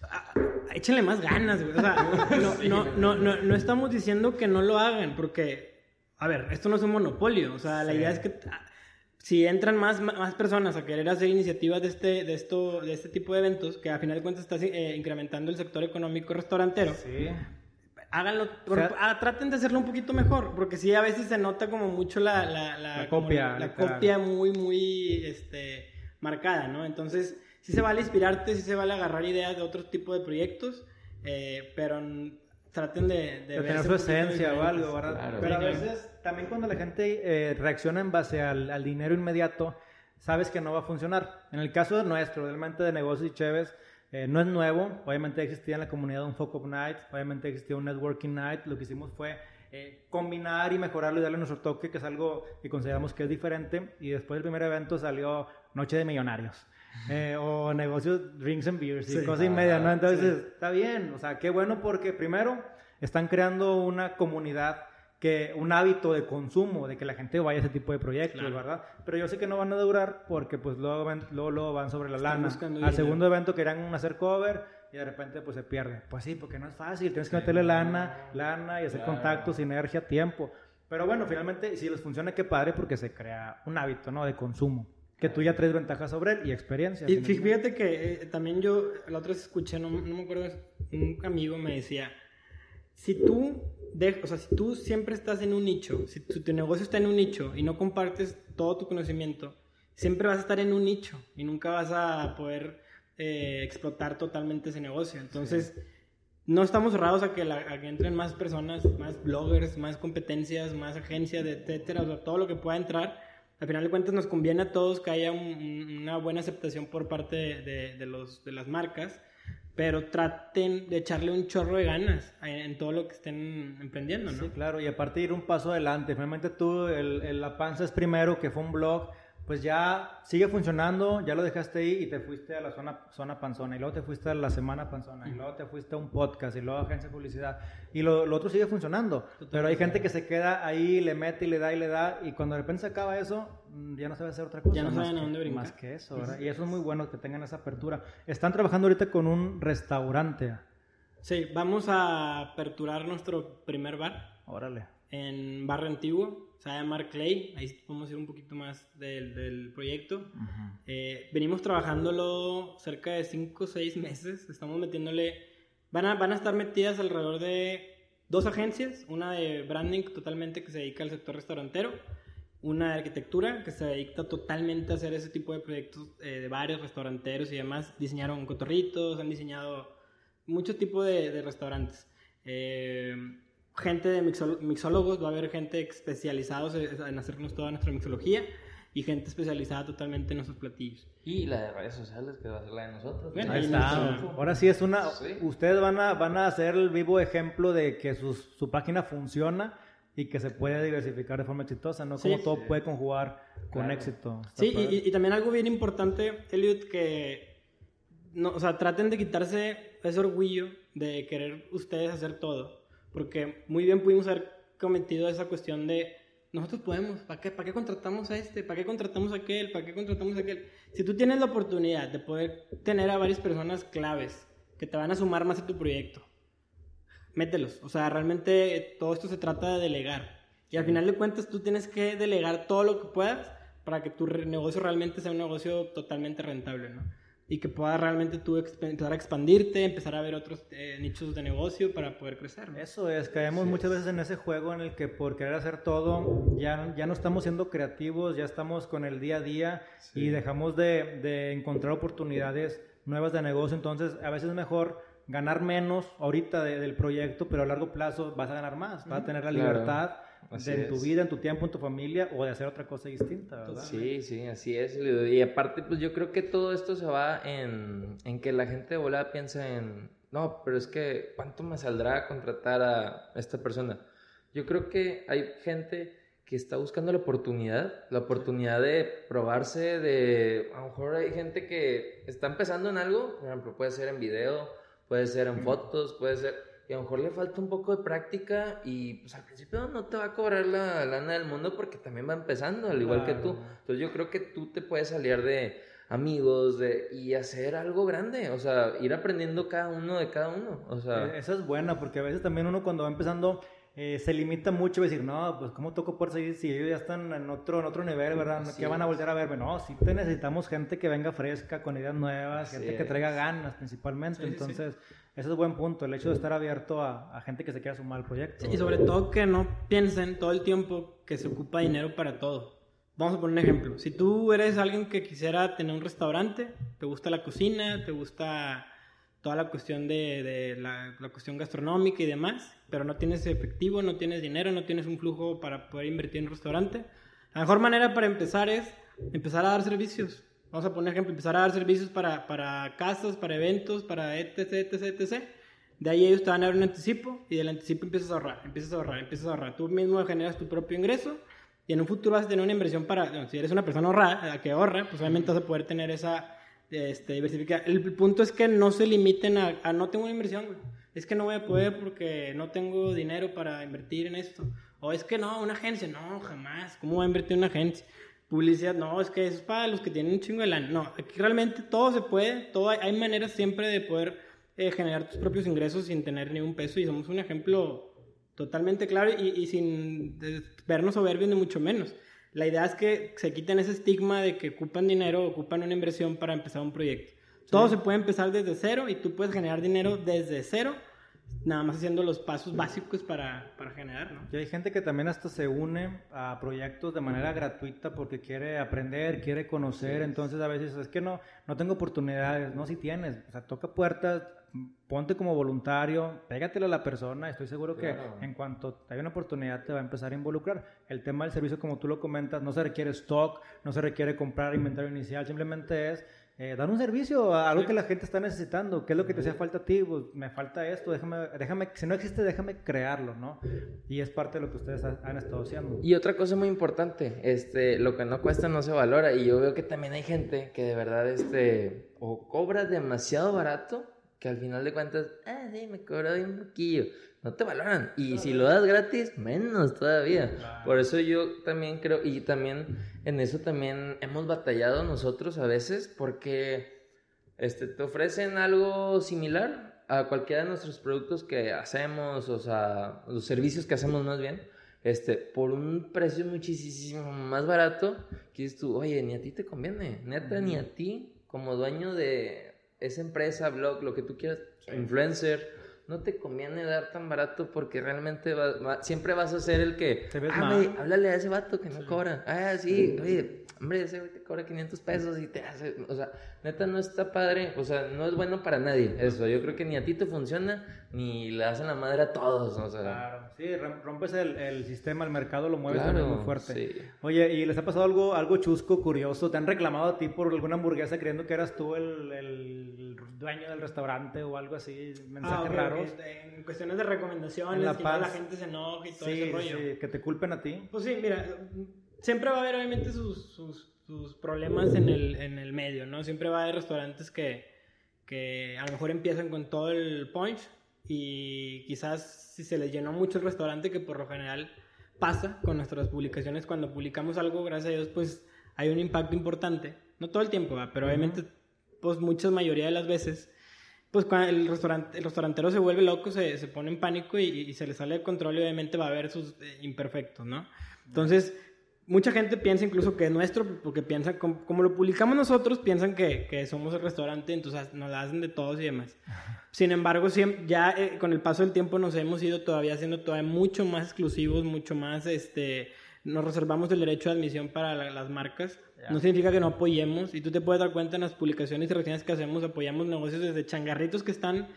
Ah, Échenle más ganas, güey. O sea, no, no, no, no, no estamos diciendo que no lo hagan, porque, a ver, esto no es un monopolio. O sea, la idea es que si entran más, más personas a querer hacer iniciativas de este, de esto, de este tipo de eventos, que a final de cuentas está eh, incrementando el sector económico restaurantero, Sí. háganlo, O sea- ah, traten de hacerlo un poquito mejor, porque sí, a veces se nota como mucho la, la, la, La copia, la copia muy, muy este, marcada, ¿no? Entonces, sí se vale inspirarte, sí se vale agarrar ideas de otro tipo de proyectos, eh, pero traten de, de, de tener su esencia o algo, ¿verdad? Claro. Pero a veces también cuando la gente eh, reacciona en base al, al dinero inmediato, sabes que no va a funcionar. En el caso de nuestro, realmente de negocios y Chévez, eh, no es nuevo. Obviamente existía en la comunidad un of Night, obviamente existía un Networking Night. Lo que hicimos fue eh, combinar y mejorarlo y darle nuestro toque, que es algo que consideramos que es diferente. Y después del primer evento salió Noche de Millonarios. eh, o negocios drinks and beers y Sí. cosas y media, ¿no? Entonces, está bien, o sea, qué bueno porque primero están creando una comunidad que un hábito de consumo, de que la gente vaya a ese tipo de proyectos, Claro. ¿verdad? Pero yo sé que no van a durar porque pues luego van, luego, luego van sobre la Están lana. Al segundo evento querían hacer cover, y de repente pues se pierde. Pues sí, porque no es fácil, tienes que meterle lana, lana y hacer contactos, sinergia, tiempo. Pero bueno, finalmente si les funciona, qué padre porque se crea un hábito, ¿no? De consumo. Que tú ya traes ventajas sobre él y experiencia. Y fíjate que eh, también yo la otra vez escuché, no, no me acuerdo, un amigo me decía, si tú, de, o sea, si tú siempre estás en un nicho, si tu, tu, negocio está en un nicho y no compartes todo tu conocimiento, siempre vas a estar en un nicho y nunca vas a poder eh, explotar totalmente ese negocio. Entonces, sí. no estamos cerrados a que, la, a que, entren más personas, más bloggers, más competencias, más agencias, etcétera, o sea, todo lo que pueda entrar. Al final de cuentas nos conviene a todos que haya un, una buena aceptación por parte de, de, de, los, de las marcas pero traten de echarle un chorro de ganas en, todo lo que estén emprendiendo, ¿no? Sí, claro, y aparte ir un paso adelante. Finalmente tú, el, el, La Panza es primero, que fue un blog, pues ya sigue funcionando, ya lo dejaste ahí y te fuiste a la zona, zona panzona, y luego te fuiste a la semana panzona, y luego te fuiste a un podcast, y luego a agencia de publicidad, y lo, lo otro sigue funcionando. Totalmente. Pero hay gente que se queda ahí, le mete y le da y le da, y cuando de repente se acaba eso, ya no sabe hacer otra cosa. Ya no saben a dónde brincar. Más que eso, ¿verdad? Y eso es muy bueno que tengan esa apertura. Están trabajando ahorita con un restaurante. Sí, vamos a aperturar nuestro primer bar. Órale. En Barrio Antiguo, se va a llamar Clay, ahí podemos ir un poquito más del, del proyecto. Uh -huh. eh, venimos trabajándolo cerca de 5 o 6 meses, estamos metiéndole, van a, van a estar metidas alrededor de dos agencias, una de branding totalmente que se dedica al sector restaurantero, una arquitectura que se dedica totalmente a hacer ese tipo de proyectos eh, de varios restauranteros y demás, diseñaron cotorritos, han diseñado mucho tipo de, de restaurantes. Eh, gente de mixólogos, va a haber gente especializados en hacernos toda nuestra mixología y gente especializada totalmente en nuestros platillos. Y la de redes sociales que va a ser la de nosotros. Bueno, ahí está. Ahora sí es una... Sí. Ustedes van a, van a hacer el vivo ejemplo de que sus, su página funciona y que se puede diversificar de forma exitosa, ¿no? Como sí, todo sí. puede conjugar con claro. éxito. Sí, y, y, también algo bien importante, Elliot, que... No, o sea, traten de quitarse ese orgullo de querer ustedes hacer todo porque muy bien pudimos haber cometido esa cuestión de nosotros podemos, ¿para qué, ¿para qué contratamos a este? ¿Para qué contratamos a aquel? ¿Para qué contratamos a aquel? Si tú tienes la oportunidad de poder tener a varias personas claves que te van a sumar más a tu proyecto, mételos. O sea, realmente todo esto se trata de delegar. Y al final de cuentas tú tienes que delegar todo lo que puedas para que tu negocio realmente sea un negocio totalmente rentable, ¿no? y que puedas realmente tú empezar a expandirte, empezar a ver otros eh, nichos de negocio para poder crecer. ¿no? Eso es, caemos sí. muchas veces en ese juego en el que por querer hacer todo ya, ya no estamos siendo creativos, ya estamos con el día a día sí. y dejamos de, de, encontrar oportunidades nuevas de negocio, entonces a veces es mejor ganar menos ahorita de, del proyecto, pero a largo plazo vas a ganar más, vas a tener la claro. libertad de en tu vida, en tu tiempo, en tu familia o de hacer otra cosa distinta, ¿verdad? Sí, sí, así es. Y aparte, pues yo creo que todo esto se va en, en que la gente de volada piensa en, no, pero es que, ¿cuánto me saldrá contratar a esta persona? Yo creo que hay gente que está buscando la oportunidad, la oportunidad de probarse, de, a lo mejor hay gente que está empezando en algo, por ejemplo, puede ser en video, puede ser en fotos, puede ser y a lo mejor le falta un poco de práctica y pues al principio no te va a cobrar la lana del mundo porque también va empezando, al igual claro. que tú. Entonces yo creo que tú te puedes salir de amigos de, y hacer algo grande, o sea, ir aprendiendo cada uno de cada uno. O sea, esa es buena porque a veces también uno cuando va empezando eh, se limita mucho a decir, no, pues cómo toco por seguir si ellos ya están en otro, en otro nivel, ¿verdad? Así ¿Qué van a volver a verme? No, sí te necesitamos gente que venga fresca, con ideas nuevas, gente es. que traiga ganas principalmente. Sí, Entonces, sí. ese es buen punto, el hecho de estar abierto a, a gente que se quiera sumar al proyecto. y sobre todo que no piensen todo el tiempo que se ocupa dinero para todo. Vamos a poner un ejemplo. Si tú eres alguien que quisiera tener un restaurante, te gusta la cocina, te gusta toda la cuestión de, de la, la, cuestión gastronómica y demás, pero no tienes efectivo, no tienes dinero, no tienes un flujo para poder invertir en un restaurante. La mejor manera para empezar es empezar a dar servicios. Vamos a poner ejemplo, empezar a dar servicios para, para casas, para eventos, para etc, etc, etc. De ahí ellos te van a dar un anticipo y del anticipo empiezas a ahorrar, empiezas a ahorrar, empiezas a ahorrar. Tú mismo generas tu propio ingreso y en un futuro vas a tener una inversión para, si eres una persona ahorrada, que ahorra, pues obviamente vas a poder tener esa este, diversificar. El punto es que no se limiten a, no tengo una inversión. Es que no voy a poder porque no tengo dinero para invertir en esto. O es que no, una agencia, no, jamás. ¿Cómo voy a invertir una agencia? Publicidad, no, es que eso es para los que tienen un chingo de lana. No, aquí realmente todo se puede, todo hay, hay maneras siempre de poder eh, generar tus propios ingresos sin tener ni un peso y somos un ejemplo totalmente claro y, y sin eh, vernos soberbios ni mucho menos. La idea es que se quiten ese estigma de que ocupan dinero, ocupan una inversión para empezar un proyecto. Todo se puede empezar desde cero y tú puedes generar dinero desde cero nada más haciendo los pasos básicos para, para generar, ¿no? Y hay gente que también hasta se une a proyectos de manera gratuita porque quiere aprender, quiere conocer, entonces a veces es que no, no tengo oportunidades, no, si tienes, o sea, toca puertas, ponte como voluntario, pégatelo a la persona, estoy seguro que en cuanto hay una oportunidad te va a empezar a involucrar. El tema del servicio, como tú lo comentas, no se requiere stock, no se requiere comprar inventario inicial, simplemente es eh, dar un servicio a algo que la gente está necesitando. ¿Qué es lo que te hacía falta a ti? Pues me falta esto, déjame, déjame, si no existe, déjame crearlo, ¿no? Y es parte de lo que ustedes han estado haciendo. Y otra cosa muy importante, este, lo que no cuesta no se valora. Y yo veo que también hay gente que de verdad, este, o cobra demasiado barato, que al final de cuentas, ah, sí, me cobró un poquillo no te valoran. Y si lo das gratis, menos todavía. Por eso yo también creo, y también en eso también hemos batallado nosotros a veces, porque este, te ofrecen algo similar a cualquiera de nuestros productos que hacemos, o sea, los servicios que hacemos más bien, este, por un precio muchísimo más barato, que dices tú, oye, ni a ti te conviene, neta, ni a ti, como dueño de esa empresa, blog, lo que tú quieras, influencer, no te conviene dar tan barato porque realmente siempre vas a ser el que, ah, háblale a ese vato que no cobra. Ah, sí, oye, hombre, ese güey te cobra 500 pesos y te hace, o sea, neta no está padre, o sea, no es bueno para nadie eso. Yo creo que ni a ti te funciona, ni le hacen la madre a todos, o sea. Claro, sí, rompes el, el sistema, el mercado lo mueves muy fuerte. Oye, ¿y les ha pasado algo, algo chusco, curioso? ¿Te han reclamado a ti por alguna hamburguesa creyendo que eras tú el, el dueño del restaurante o algo así? Mensajes ah, raros. En cuestiones de recomendaciones, la que la gente se enoja y todo ese rollo. Sí, que te culpen a ti. Pues sí, mira, siempre va a haber obviamente sus, sus, sus problemas en el, en el medio, ¿no? Siempre va a haber restaurantes que, que a lo mejor empiezan con todo el punch y quizás si se les llenó mucho el restaurante, que por lo general pasa con nuestras publicaciones, cuando publicamos algo, gracias a Dios, pues hay un impacto importante. No todo el tiempo, pero obviamente, pues muchas mayoría de las veces, pues cuando el, restaurante, el restaurantero se vuelve loco, se, se pone en pánico y, se le sale de control y obviamente va a haber sus eh, imperfectos, ¿no? Entonces, mucha gente piensa incluso que es nuestro, porque piensan, como, lo publicamos nosotros, piensan que, que, somos el restaurante, entonces nos la hacen de todos y demás. Sin embargo, ya eh, con el paso del tiempo nos hemos ido todavía haciendo todavía mucho más exclusivos, mucho más, este, nos reservamos el derecho de admisión para las marcas. No significa que no apoyemos, y tú te puedes dar cuenta en las publicaciones y reseñas que hacemos, apoyamos negocios desde changarritos que están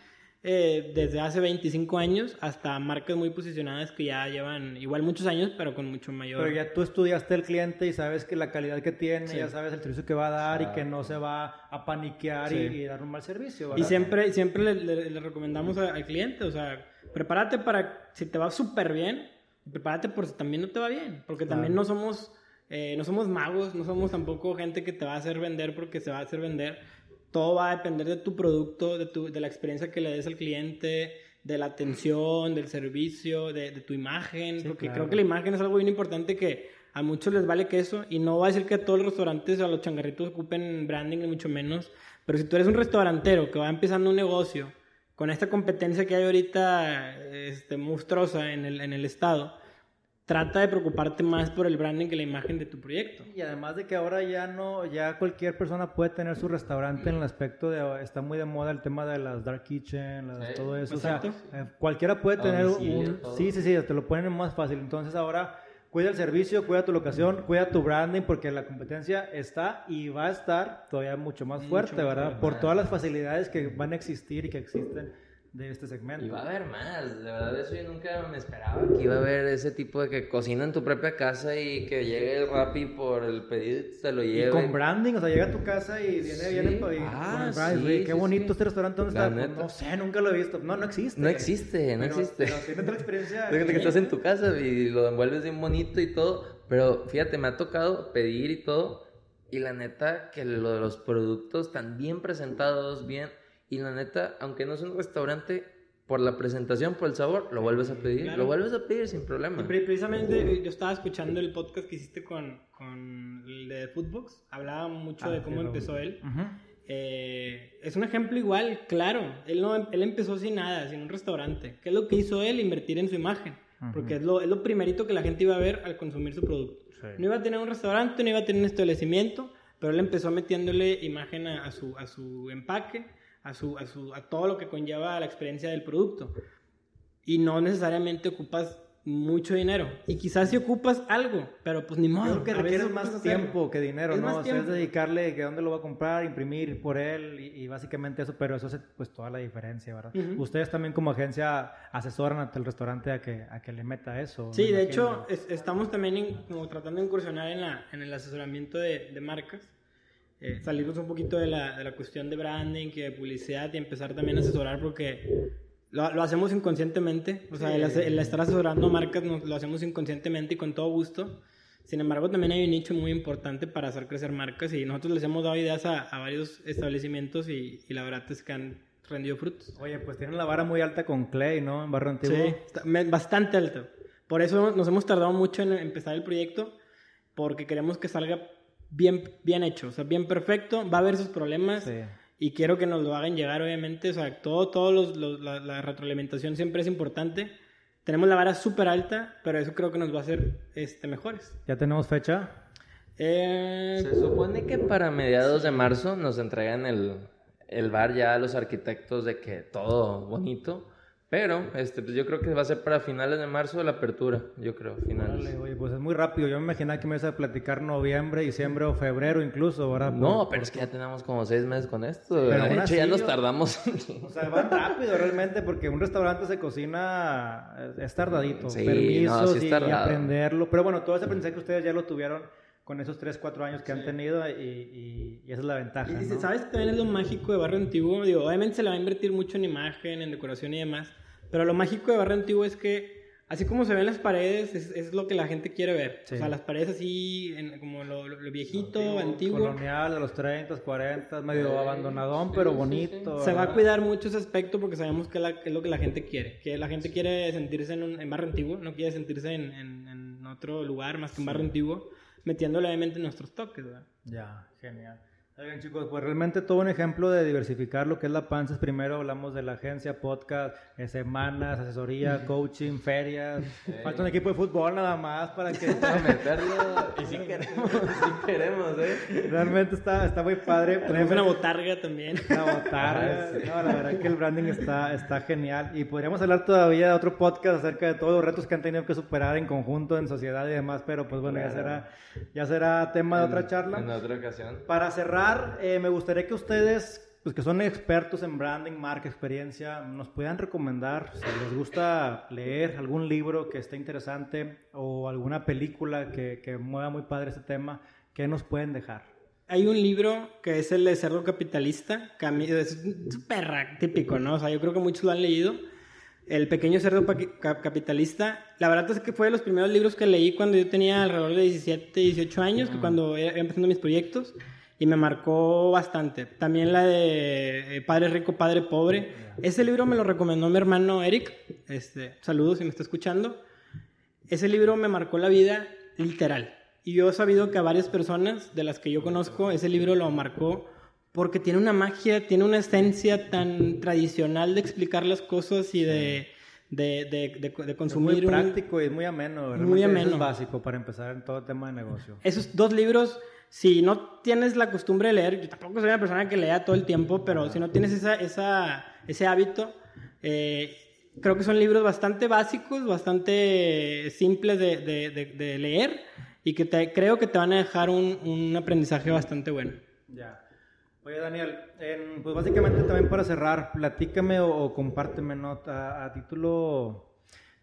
eh, desde hace 25 años hasta marcas muy posicionadas que ya llevan igual muchos años, pero con mucho mayor. Pero ya tú estudiaste el cliente y sabes que la calidad que tiene, ya sabes el servicio que va a dar y que no se va a paniquear y, dar un mal servicio. Y siempre, siempre le, recomendamos al cliente, o sea, prepárate para si te va súper bien, prepárate por si también no te va bien, porque también no somos, eh, no somos magos, no somos tampoco gente que te va a hacer vender porque se va a hacer vender. Todo va a depender de tu producto, de, tu, de la experiencia que le des al cliente, de la atención, del servicio, de, tu imagen, porque creo que la imagen es algo bien importante que a muchos les vale que eso, y no va a decir que a todos los restaurantes o a los changarritos ocupen branding, ni mucho menos, pero si tú eres un restaurantero que va empezando un negocio, con esta competencia que hay ahorita este, monstruosa en el, en el estado, trata de preocuparte más por el branding que la imagen de tu proyecto. Y además de que ahora ya no, ya cualquier persona puede tener su restaurante en el aspecto de, está muy de moda el tema de las dark kitchen, todo eso. O sea, eh, cualquiera puede tener un, sí, sí, sí, te lo ponen más fácil. Entonces ahora cuida el servicio, cuida tu locación, cuida tu branding, porque la competencia está y va a estar todavía mucho más fuerte, ¿verdad? Por todas las facilidades que van a existir y que existen de este segmento. Y va a haber más, de verdad eso yo nunca me esperaba que iba a haber ese tipo de que cocina en tu propia casa y que llegue el Rappi por el pedido y te lo lleve. Y con branding, o sea, llega a tu casa y viene, viene ah, sí, qué bonito este restaurante, ¿dónde está? no sé, nunca lo he visto. No, no existe. No existe, no existe. Pero tienes la experiencia. que estás en tu casa y lo envuelves bien bonito y todo, pero fíjate, me ha tocado pedir y todo y la neta que lo de los productos están bien presentados, bien y la neta, aunque no es un restaurante, por la presentación, por el sabor, lo vuelves a pedir. Lo vuelves a pedir sin problema. precisamente yo estaba escuchando el podcast que hiciste con, con el de Foodbox. Hablaba mucho ah, de cómo empezó él. eh, es un ejemplo igual, claro. Él, no, él empezó sin nada, sin un restaurante. ¿Qué es lo que hizo él? Invertir en su imagen. Porque es lo, es lo primerito que la gente iba a ver al consumir su producto. No iba a tener un restaurante, no iba a tener un establecimiento, pero él empezó metiéndole imagen a, a su, a su empaque, a, su, a, su, a todo lo que conlleva la experiencia del producto. Y no necesariamente ocupas mucho dinero. Y quizás si ocupas algo, pero pues ni modo. Creo que requiere más tiempo que dinero, Es ¿no? O sea, es dedicarle que dónde lo va a comprar, imprimir por él y, y básicamente eso, pero eso hace pues toda la diferencia, ¿verdad? Ujú. Ustedes también como agencia asesoran el restaurante a que, a que le meta eso. Sí, de hecho, es- estamos también como tratando de incursionar en, la, en el asesoramiento de, de marcas, eh, salirnos un poquito de la, de la cuestión de branding y de publicidad y empezar también a asesorar porque lo, lo hacemos inconscientemente, o sea, el, el estar asesorando marcas nos, lo hacemos inconscientemente y con todo gusto. Sin embargo, también hay un nicho muy importante para hacer crecer marcas y nosotros les hemos dado ideas a, a varios establecimientos y, y la verdad es que han rendido frutos. Oye, pues tienen la vara muy alta con Clay, ¿no? En Barrio Antiguo. Sí, bastante alto. Por eso nos hemos tardado mucho en empezar el proyecto, porque queremos que salga bien, bien hecho, o sea, bien perfecto. Va a haber sus problemas Sí. y quiero que nos lo hagan llegar, obviamente. O sea, todo, todo los- los- la, la retroalimentación siempre es importante. Tenemos la vara súper alta, pero eso creo que nos va a hacer este, mejores. ¿Ya tenemos fecha? Eh, Se supone que para mediados de marzo nos entregan el, el bar ya a los arquitectos de que todo bonito. Pero este, pues yo creo que va a ser para finales de marzo la apertura, yo creo, finales. Órale, oye, pues es muy rápido. Yo me imaginaba que me ibas a platicar noviembre, diciembre o febrero incluso, ¿verdad? No, Por- pero es que ya tenemos como seis meses con esto. Pero de hecho, ya nos tardamos. O sea, van rápido realmente porque un restaurante se cocina, es, es tardadito. Sí, Permisos no, sí es y- aprenderlo. Pero bueno, todo ese aprendizaje que ustedes ya lo tuvieron con esos 3, 4 años que han tenido y, y- y esa es la ventaja. Y dice, ¿no? ¿sabes? También es lo mágico de Barrio Antiguo. Digo, obviamente se le va a invertir mucho en imagen, en decoración y demás. Pero lo mágico de Barrio Antiguo es que, así como se ven las paredes, es, es lo que la gente quiere ver. Sí. O sea, las paredes así, en- como lo, lo- lo viejito, antiguo. Colonial de los 30, 40, medio abandonadón, pero bonito. Se va a cuidar mucho ese aspecto porque sabemos que, la- que es lo que la gente quiere. Que la gente quiere sentirse en, un, en Barrio Antiguo, no quiere sentirse en, en- en otro lugar más que en Barrio Antiguo, metiéndole obviamente nuestros toques, ¿verdad? Ya, genial. Oigan chicos, pues realmente todo un ejemplo de diversificar lo que es la panza. es Primero hablamos de la agencia, podcast, eh, semanas, asesoría, coaching, ferias. Falta un equipo de fútbol nada más para que... Para meterlo. Y sí queremos, sí queremos, ¿eh? realmente está, está muy padre. Tenemos una botarga también. Una botarga. No, la verdad que el branding está, está genial. Y podríamos hablar todavía de otro podcast acerca de todos los retos que han tenido que superar en conjunto, en sociedad y demás, pero pues bueno, ya será, ya será tema de otra charla. En otra ocasión. Para cerrar, eh, me gustaría que ustedes, pues que son expertos en branding, marca, experiencia, nos puedan recomendar, si les gusta leer algún libro que esté interesante o alguna película que, que mueva muy padre ese tema, ¿qué nos pueden dejar? Hay un libro que es el de Cerdo Capitalista, que a mí es súper típico, ¿no? O sea, yo creo que muchos lo han leído. El pequeño cerdo capitalista. La verdad es que fue de los primeros libros que leí cuando yo tenía alrededor de 17, 18 años, que cuando iba empezando mis proyectos, y me marcó bastante. También la de eh, Padre Rico, Padre Pobre. Ese libro me lo recomendó mi hermano Eric. Este, saludos si me está escuchando. Ese libro me marcó la vida literal. Y yo he sabido que a varias personas de las que yo conozco, ese libro lo marcó porque tiene una magia, tiene una esencia tan tradicional de explicar las cosas y de, de, de, de- de Es consumir. muy un- práctico y es muy ameno. realmente Muy eso ameno. es básico para empezar en todo tema de negocio. Esos dos libros, si no tienes la costumbre de leer, yo tampoco soy una persona que lea todo el tiempo, pero si no tienes esa, esa, ese hábito, eh, creo que son libros bastante básicos, bastante simples de, de- de- de leer y que te, creo que te van a dejar un, un aprendizaje bastante bueno. Ya. Oye, Daniel, en- pues básicamente también para cerrar, platícame o, o compárteme, ¿no? A, a título...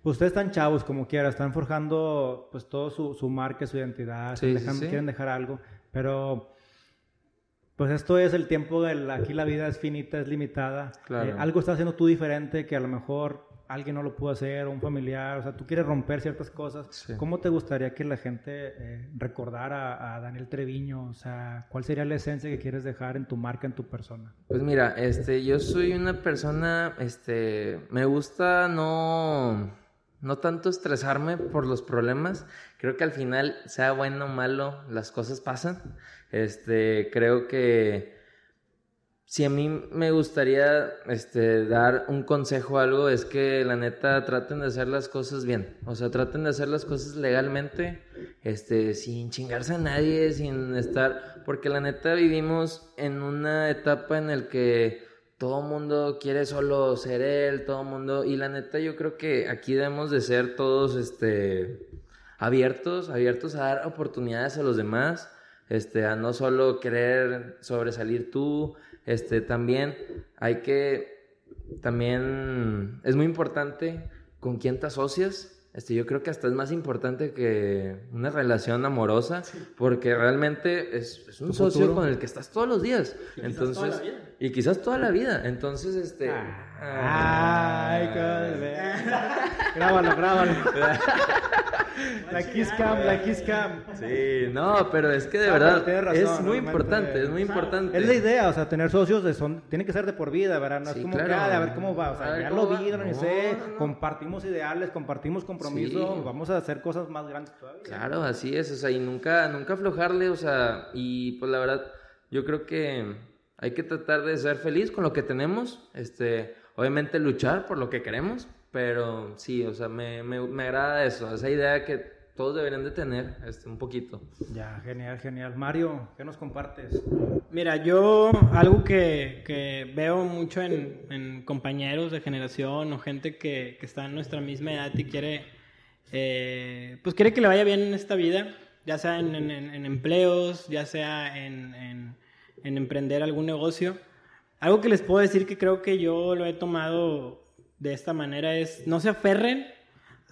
pues ustedes están chavos, como quiera, están forjando pues todo su, su marca, su identidad, Sí, sí, sí. quieren dejar algo, pero pues esto es el tiempo, del, aquí la vida es finita, es limitada. Claro. Eh, algo estás haciendo tú diferente que a lo mejor alguien no lo pudo hacer, un familiar, o sea, tú quieres romper ciertas cosas. Sí. ¿Cómo te gustaría que la gente eh, recordara a Daniel Treviño? O sea, ¿cuál sería la esencia que quieres dejar en tu marca, en tu persona? Pues mira, este, yo soy una persona, este, me gusta no, no tanto estresarme por los problemas. Creo que al final, sea bueno o malo, las cosas pasan. Este, creo que si a mí me gustaría este, dar un consejo o algo, es que la neta traten de hacer las cosas bien. O sea, traten de hacer las cosas legalmente, este, sin chingarse a nadie, sin estar. Porque la neta vivimos en una etapa en la que todo mundo quiere solo ser él, todo mundo. Y la neta, yo creo que aquí debemos de ser todos este, abiertos, abiertos a dar oportunidades a los demás. Este, a no solo querer sobresalir tú, este, también hay que, también es muy importante con quién te asocias. Este, yo creo que hasta es más importante que una relación amorosa, porque realmente es, es un socio con el que estás todos los días. Entonces, y quizás toda la vida. Entonces, este. Ay, qué Grábalo, grábalo. La Kiss Cam, la Kiss Cam. Sí, no, pero es que de No, verdad razón, es muy importante, es muy importante. Es la idea, o sea, tener socios de son, tiene que ser de por vida, ¿verdad? No Sí, es como claro. que, ah, de a ver cómo va, o sea, ya lo vi, lo No, sé, no, no. compartimos ideales, compartimos compromiso, Sí. vamos a hacer cosas más grandes todavía. Claro, así es, o sea, y nunca, nunca aflojarle, o sea, y pues la verdad, yo creo que hay que tratar de ser feliz con lo que tenemos, este, obviamente luchar por lo que queremos, pero sí, o sea, me, me, me agrada eso, esa idea que todos deberían de tener, este, un poquito. Ya, genial, genial. Mario, ¿qué nos compartes? Mira, yo algo que, que veo mucho en, en compañeros de generación o gente que, que está en nuestra misma edad y quiere, eh, pues quiere que le vaya bien en esta vida, ya sea en, en- empleos, ya sea en, en- en emprender algún negocio. Algo que les puedo decir que creo que yo lo he tomado de esta manera es no se aferren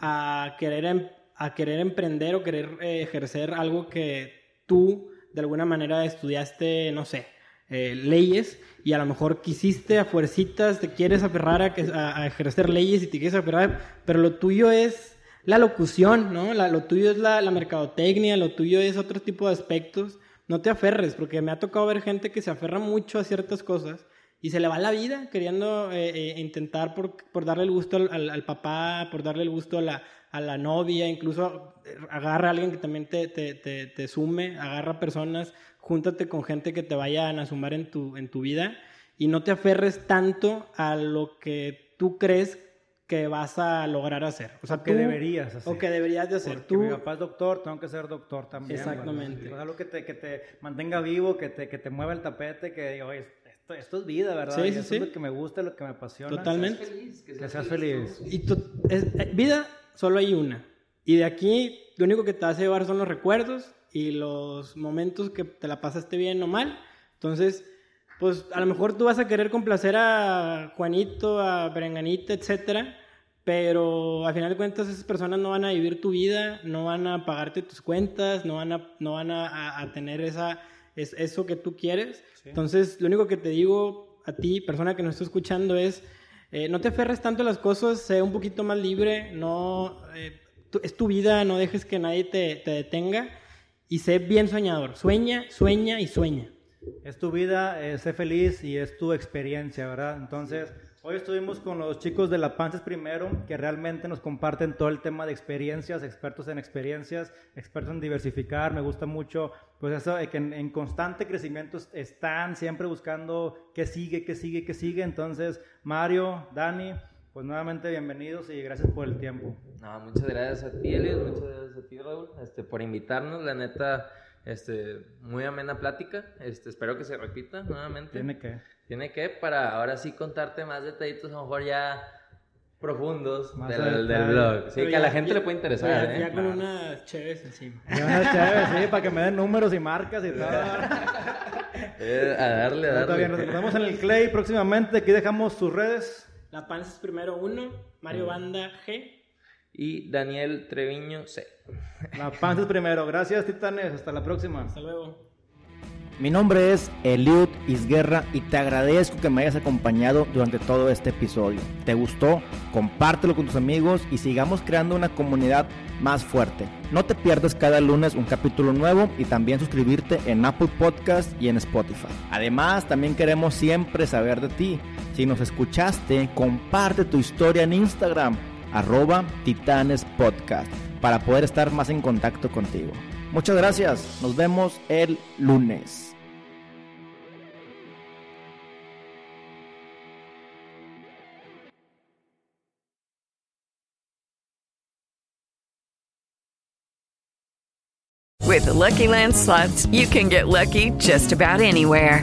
a querer, em- a querer emprender o querer eh, ejercer algo que tú de alguna manera estudiaste, no sé, eh, leyes y a lo mejor quisiste a fuercitas, te quieres aferrar a, a- a ejercer leyes y te quieres aferrar, pero lo tuyo es la locución, ¿no? Lo tuyo es la mercadotecnia, lo tuyo es otro tipo de aspectos. No te aferres, porque me ha tocado ver gente que se aferra mucho a ciertas cosas y se le va la vida queriendo eh, eh, intentar por, por darle el gusto al, al- papá, por darle el gusto a la, a la novia, incluso eh, agarra a alguien que también te, te, te, te sume, agarra personas, júntate con gente que te vayan a sumar en tu, en tu vida y no te aferres tanto a lo que tú crees que vas a lograr hacer. O sea, que tú- deberías hacer. O que deberías de hacer. Porque tú, mi papá es doctor, tengo que ser doctor también. Exactamente. ¿verdad? O sea, algo que te, que te mantenga vivo, que te, que te mueva el tapete, que diga, oye, esto, esto es vida, ¿verdad? Sí, Y sí, esto sí. es lo que me gusta, lo que me apasiona. Totalmente. Que seas feliz. Y tú- es- eh, vida solo hay una. Y de aquí lo único que te vas a llevar son los recuerdos y los momentos que te la pasaste bien o mal. Entonces, pues a lo mejor tú vas a querer complacer a Juanito, a Berenganita, etcétera, pero al final de cuentas esas personas no van a vivir tu vida, no van a pagarte tus cuentas, no van a, no van a, a- a tener esa, es, eso que tú quieres. Entonces, lo único que te digo a ti, persona que nos está escuchando, es eh, no te aferres tanto a las cosas, sé un poquito más libre, no, eh, tu- es tu vida, no dejes que nadie te, te detenga y sé bien soñador. Sueña, sueña y sueña. Es tu vida, eh, sé feliz y es tu experiencia, ¿verdad? Entonces, hoy estuvimos con los chicos de La Panza es Primero, que realmente nos comparten todo el tema de experiencias, expertos en experiencias, expertos en diversificar. Me gusta mucho, pues eso, de que en, en constante crecimiento est- están siempre buscando qué sigue, qué sigue, qué sigue. Entonces, Mario, Dani, pues nuevamente bienvenidos y gracias por el tiempo. No, muchas gracias a ti, muchas gracias a ti, Raúl, este, por invitarnos, la neta, este, muy amena plática, este, espero que se repita nuevamente. Tiene que. Tiene que, para ahora sí contarte más detallitos, a lo mejor ya profundos Más del, del blog. Sí, Pero que a la gente ya- le puede interesar, ya, ¿eh? ya con unas chéves encima. Ya una chévere, sí, para que me den números y marcas y todo. Eh, a darle, a Está bien, nos darle. vemos en el Clay próximamente. Aquí dejamos sus redes. La Panza es primero uno, Mario Banda G. Y Daniel Treviño C. La panza es primero. Gracias, titanes. Hasta la próxima. Hasta luego. Mi nombre es Eliud Isguerra y te agradezco que me hayas acompañado durante todo este episodio. ¿Te gustó? Compártelo con tus amigos y sigamos creando una comunidad más fuerte. No te pierdas cada lunes un capítulo nuevo y también suscribirte en Apple Podcast y en Spotify. Además, también queremos siempre saber de ti. Si nos escuchaste, comparte tu historia en Instagram, arroba Titanes Podcast para poder estar más en contacto contigo. Muchas gracias, nos vemos el lunes. With the Lucky Land slots, you can get lucky just about anywhere.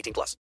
18 plus.